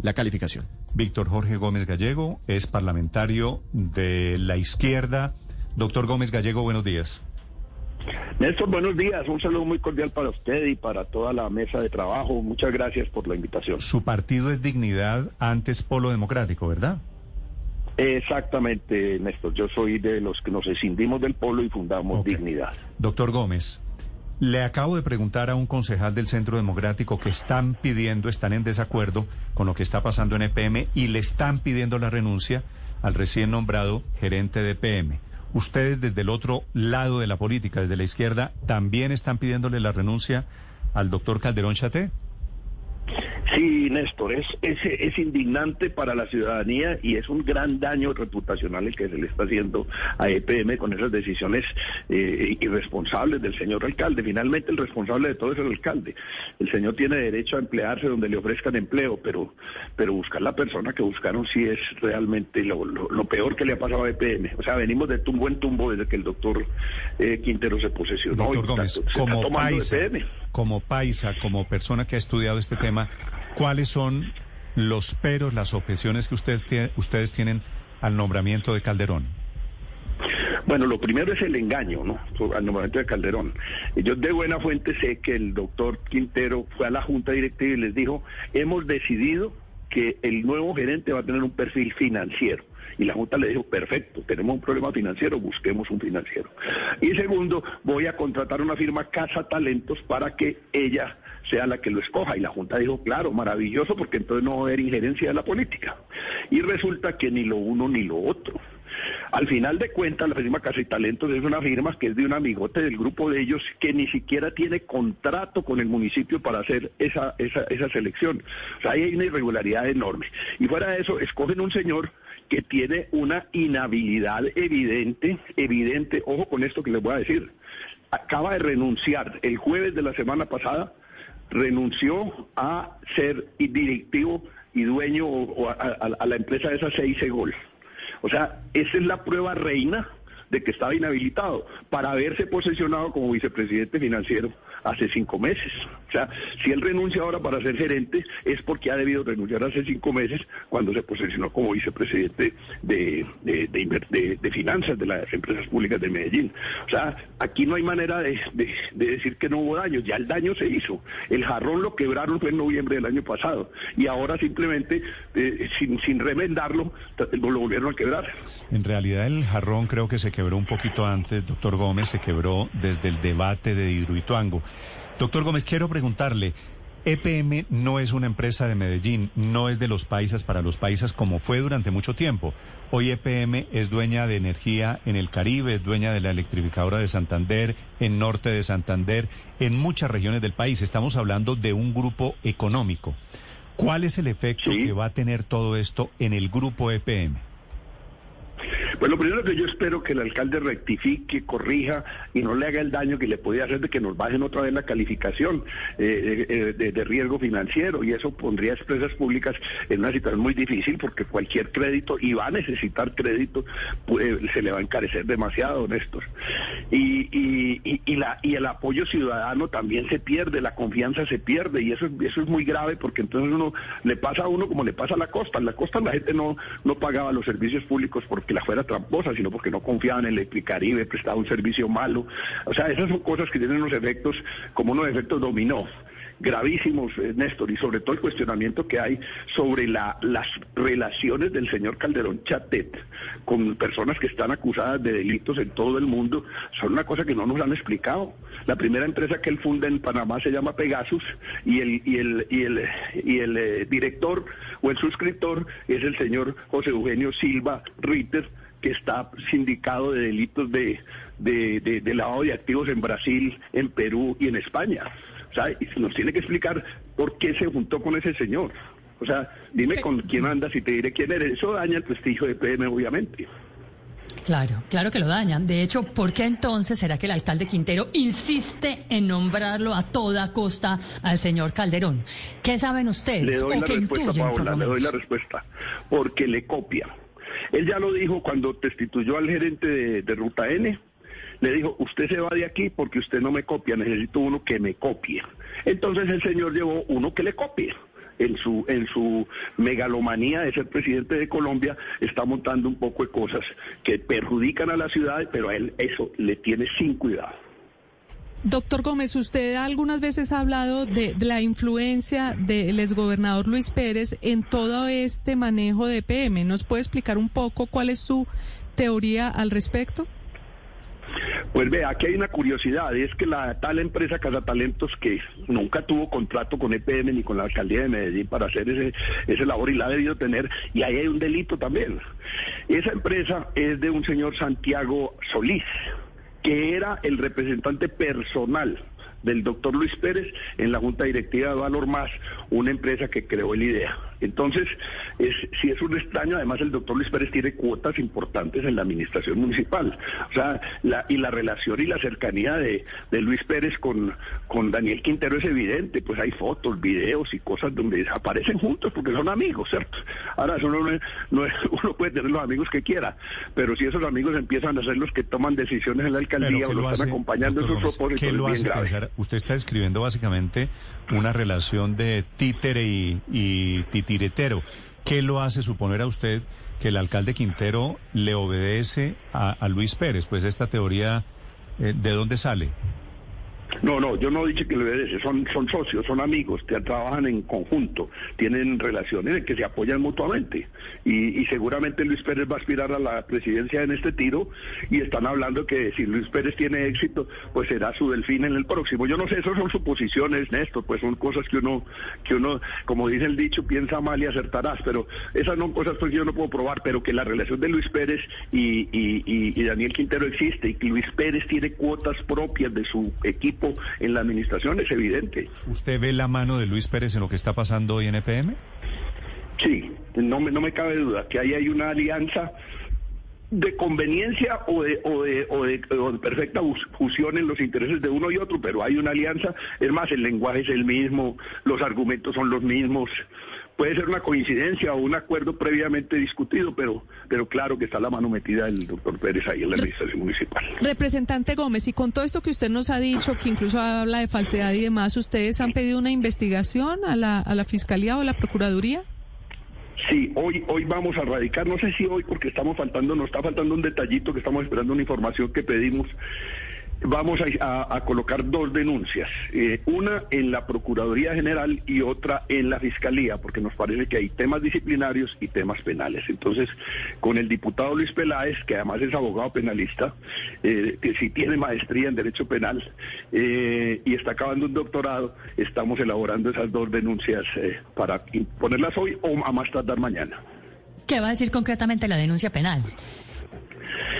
la calificación. Víctor Jorge Gómez Gallego es parlamentario de la izquierda. Doctor Gómez Gallego, buenos días. Néstor, buenos días. Un saludo muy cordial para usted y para toda la mesa de trabajo. Muchas gracias por la invitación. Su partido es Dignidad, antes Polo Democrático, ¿verdad? Exactamente, Néstor. Yo soy de los que nos escindimos del polo y fundamos. Dignidad. Doctor Gómez, le acabo de preguntar a un concejal del Centro Democrático que están pidiendo, están en desacuerdo con lo que está pasando en EPM y le están pidiendo la renuncia al recién nombrado gerente de EPM. Ustedes desde el otro lado de la política, desde la izquierda, también están pidiéndole la renuncia al doctor Calderón Chaté. Sí, Néstor, es, es, es indignante para la ciudadanía y es un gran daño reputacional el que se le está haciendo a EPM con esas decisiones eh, irresponsables del señor alcalde. Finalmente el responsable de todo es el alcalde. El señor tiene derecho a emplearse donde le ofrezcan empleo, pero, pero buscar la persona que buscaron sí es realmente lo, lo- lo peor que le ha pasado a EPM. O sea, venimos de tumbo en tumbo desde que el doctor eh, Quintero se posesionó. Doctor Gómez, se como paisa, EPM. como paisa, como persona que ha estudiado este tema, ¿cuáles son los peros, las objeciones que usted ustedes tienen al nombramiento de Calderón? Bueno, lo primero es el engaño, ¿no? Al nombramiento de Calderón. Yo de buena fuente sé que el doctor Quintero fue a la Junta Directiva y les dijo, hemos decidido que el nuevo gerente va a tener un perfil financiero. Y la Junta le dijo, perfecto, tenemos un problema financiero, busquemos un financiero. Y segundo, voy a contratar una firma Casa Talentos para que ella sea la que lo escoja. Y la Junta dijo, claro, maravilloso, porque entonces no va a haber injerencia de la política. Y resulta que ni lo uno ni lo otro. Al final de cuentas, la firma Casa y Talentos es una firma que es de un amigote del grupo de ellos que ni siquiera tiene contrato con el municipio para hacer esa, esa, esa selección. O sea, ahí hay una irregularidad enorme. Y fuera de eso, escogen un señor que tiene una inhabilidad evidente, evidente, ojo con esto que les voy a decir, acaba de renunciar el jueves de la semana pasada, renunció a ser directivo y dueño a, a- a la empresa de esa seis Gol. O sea, esa es la prueba reina de que estaba inhabilitado para haberse posesionado como vicepresidente financiero hace cinco meses. O sea, si él renuncia ahora para ser gerente es porque ha debido renunciar hace cinco meses cuando se posesionó como vicepresidente de, de, de finanzas de las empresas públicas de Medellín. O sea, aquí no hay manera de decir que no hubo daño, ya el daño se hizo. El jarrón lo quebraron fue en noviembre del año pasado y ahora simplemente, eh, sin, sin remendarlo, lo volvieron a quebrar. En realidad el jarrón creo que se quebró un poquito antes, doctor Gómez, se quebró desde el debate de Hidroituango. Doctor Gómez, quiero preguntarle, EPM no es una empresa de Medellín, no es de los paisas para los paisas como fue durante mucho tiempo. Hoy EPM es dueña de energía en el Caribe, es dueña de la electrificadora de Santander, en norte de Santander, en muchas regiones del país. Estamos hablando de un grupo económico. ¿Cuál es el efecto Sí. que va a tener todo esto en el grupo EPM? Pues lo primero que yo espero que el alcalde rectifique, corrija y no le haga el daño que le podía hacer de que nos bajen otra vez la calificación eh, eh, de, de riesgo financiero y eso pondría a empresas públicas en una situación muy difícil porque cualquier crédito y va a necesitar crédito pues, se le va a encarecer demasiado, Néstor. Y, y, la, y el apoyo ciudadano también se pierde, la confianza se pierde y eso, es- eso es muy grave porque entonces uno le pasa a uno como le pasa a la costa. En la costa la gente no, no pagaba los servicios públicos porque la fuera tramposa, sino porque no confiaban en el Electricaribe, prestaba un servicio malo. O sea, esas son cosas que tienen unos efectos como unos efectos dominó gravísimos, eh, Néstor, y sobre todo el cuestionamiento que hay sobre la, las relaciones del señor Calderón Chatet con personas que están acusadas de delitos en todo el mundo, son una cosa que no nos han explicado. La primera empresa que él funda en Panamá se llama Pegasus y el, y el, y el, y el eh, director o el suscriptor es el señor José Eugenio Silva Ritter, que está sindicado de delitos de, de, de- de lavado de activos en Brasil, en Perú y en España. O sea, y nos tiene que explicar por qué se juntó con ese señor. O sea, dime con quién andas y te diré quién eres. Eso daña el prestigio de PM, obviamente. Claro, claro que lo dañan. De hecho, ¿por qué entonces será que el alcalde Quintero insiste en nombrarlo a toda costa al señor Calderón? ¿Qué saben ustedes? Le doy o la respuesta, intuyen, Paola, le doy la respuesta. Porque le copia. Él ya lo dijo cuando destituyó al gerente de, Ruta N. Le dijo, usted se va de aquí porque usted no me copia, necesito uno que me copie. Entonces el señor llevó uno que le copie. En su, en su megalomanía de ser presidente de Colombia, está montando un poco de cosas que perjudican a la ciudad, pero a él eso le tiene sin cuidado. Doctor Gómez, usted algunas veces ha hablado de, la influencia del exgobernador Luis Pérez en todo este manejo de PM. ¿Nos puede explicar un poco cuál es su teoría al respecto? Pues vea, aquí hay una curiosidad, es que la tal empresa Casatalentos, que nunca tuvo contrato con EPM ni con la alcaldía de Medellín para hacer ese, ese labor y la ha debido tener, y ahí hay un delito también. Esa empresa es de un señor Santiago Solís, que era el representante personal del doctor Luis Pérez en la Junta Directiva de Valor Más, una empresa que creó el IDEA. Entonces, es, si es un extraño, además el doctor Luis Pérez tiene cuotas importantes en la administración municipal. O sea, la, y la relación y la cercanía de, de Luis Pérez con, con Daniel Quintero es evidente, pues hay fotos, videos y cosas donde aparecen juntos porque son amigos, ¿cierto? Ahora, eso no, no es- uno puede tener los amigos que quiera, pero si esos amigos empiezan a ser los que toman decisiones en la alcaldía o ¿qué lo están acompañando en sus propósitos, ¿qué es bien grave. Usted está describiendo básicamente una relación de títere y, titiretero. ¿Qué lo hace suponer a usted que el alcalde Quintero le obedece a, a Luis Pérez? Pues esta teoría, eh, ¿de dónde sale? No, no, yo no he dicho que lo obedece, son, son socios, son amigos, trabajan en conjunto, tienen relaciones en que se apoyan mutuamente. Y, y seguramente Luis Pérez va a aspirar a la presidencia en este tiro y están hablando que si Luis Pérez tiene éxito, pues será su delfín en el próximo. Yo no sé, eso son suposiciones, Néstor, pues son cosas que uno, que uno, como dice el dicho, piensa mal y acertarás, pero esas son cosas pues que yo no puedo probar, pero que la relación de Luis Pérez y- y Daniel Quintero existe y que Luis Pérez tiene cuotas propias de su equipo en la administración es evidente. ¿Usted ve la mano de Luis Pérez en lo que está pasando hoy en EPM? Sí, no me, no me cabe duda que ahí hay una alianza de conveniencia o de, o de, o de, o de perfecta fusión en los intereses de uno y otro, pero hay una alianza. Es más, el lenguaje es el mismo, los argumentos son los mismos. Puede ser una coincidencia o un acuerdo previamente discutido, pero, pero claro que está la mano metida del doctor Pérez ahí en la administración municipal. Representante Gómez, y con todo esto que usted nos ha dicho, que incluso habla de falsedad y demás, ¿ustedes han pedido una investigación a la, a la Fiscalía o a la Procuraduría? Sí, hoy, hoy vamos a radicar, no sé si hoy porque estamos faltando, nos está faltando un detallito que estamos esperando una información que pedimos. Vamos a, colocar dos denuncias, eh, una en la Procuraduría General y otra en la Fiscalía, porque nos parece que hay temas disciplinarios y temas penales. Entonces, con el diputado Luis Peláez, que además es abogado penalista, eh, que sí tiene maestría en Derecho Penal eh, y está acabando un doctorado, estamos elaborando esas dos denuncias eh, para ponerlas hoy o a más tardar mañana. ¿Qué va a decir concretamente la denuncia penal?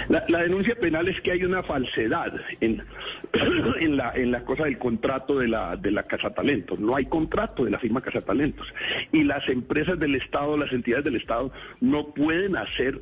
La, la denuncia penal es que hay una falsedad en, en, la, en la cosa del contrato de la, de la Casa Talentos. No hay contrato de la firma Casa Talentos. Y las empresas del Estado, las entidades del Estado, no pueden hacer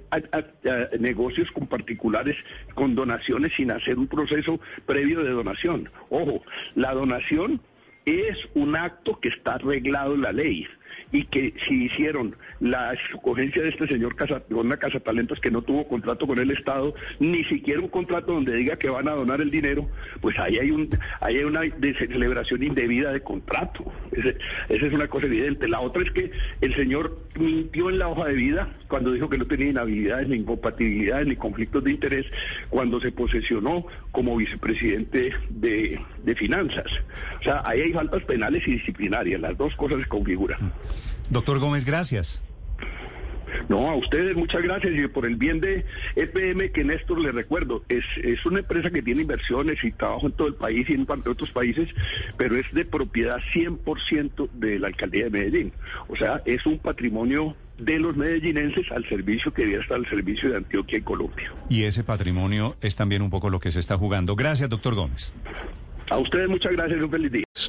negocios con particulares con donaciones sin hacer un proceso previo de donación. Ojo, la donación es un acto que está arreglado en la ley y que si hicieron la escogencia de este señor casa, con una casa talentos que no tuvo contrato con el Estado, ni siquiera un contrato donde diga que van a donar el dinero, pues ahí hay un ahí hay una celebración indebida de contrato. Esa es una cosa evidente. La otra es que el señor mintió en la hoja de vida cuando dijo que no tenía inhabilidades, ni incompatibilidades, ni conflictos de interés, cuando se posesionó como vicepresidente de, de finanzas. O sea, ahí hay faltas penales y disciplinarias, las dos cosas se configuran. Doctor Gómez, gracias. No, a ustedes muchas gracias y por el bien de EPM que Néstor le recuerdo, es, es una empresa que tiene inversiones y trabajo en todo el país y en par- otros países, pero es de propiedad 100% de la alcaldía de Medellín. O sea, es un patrimonio de los medellinenses al servicio que debiera estar al servicio de Antioquia y Colombia. Y ese patrimonio es también un poco lo que se está jugando. Gracias, doctor Gómez. A ustedes muchas gracias y un feliz día.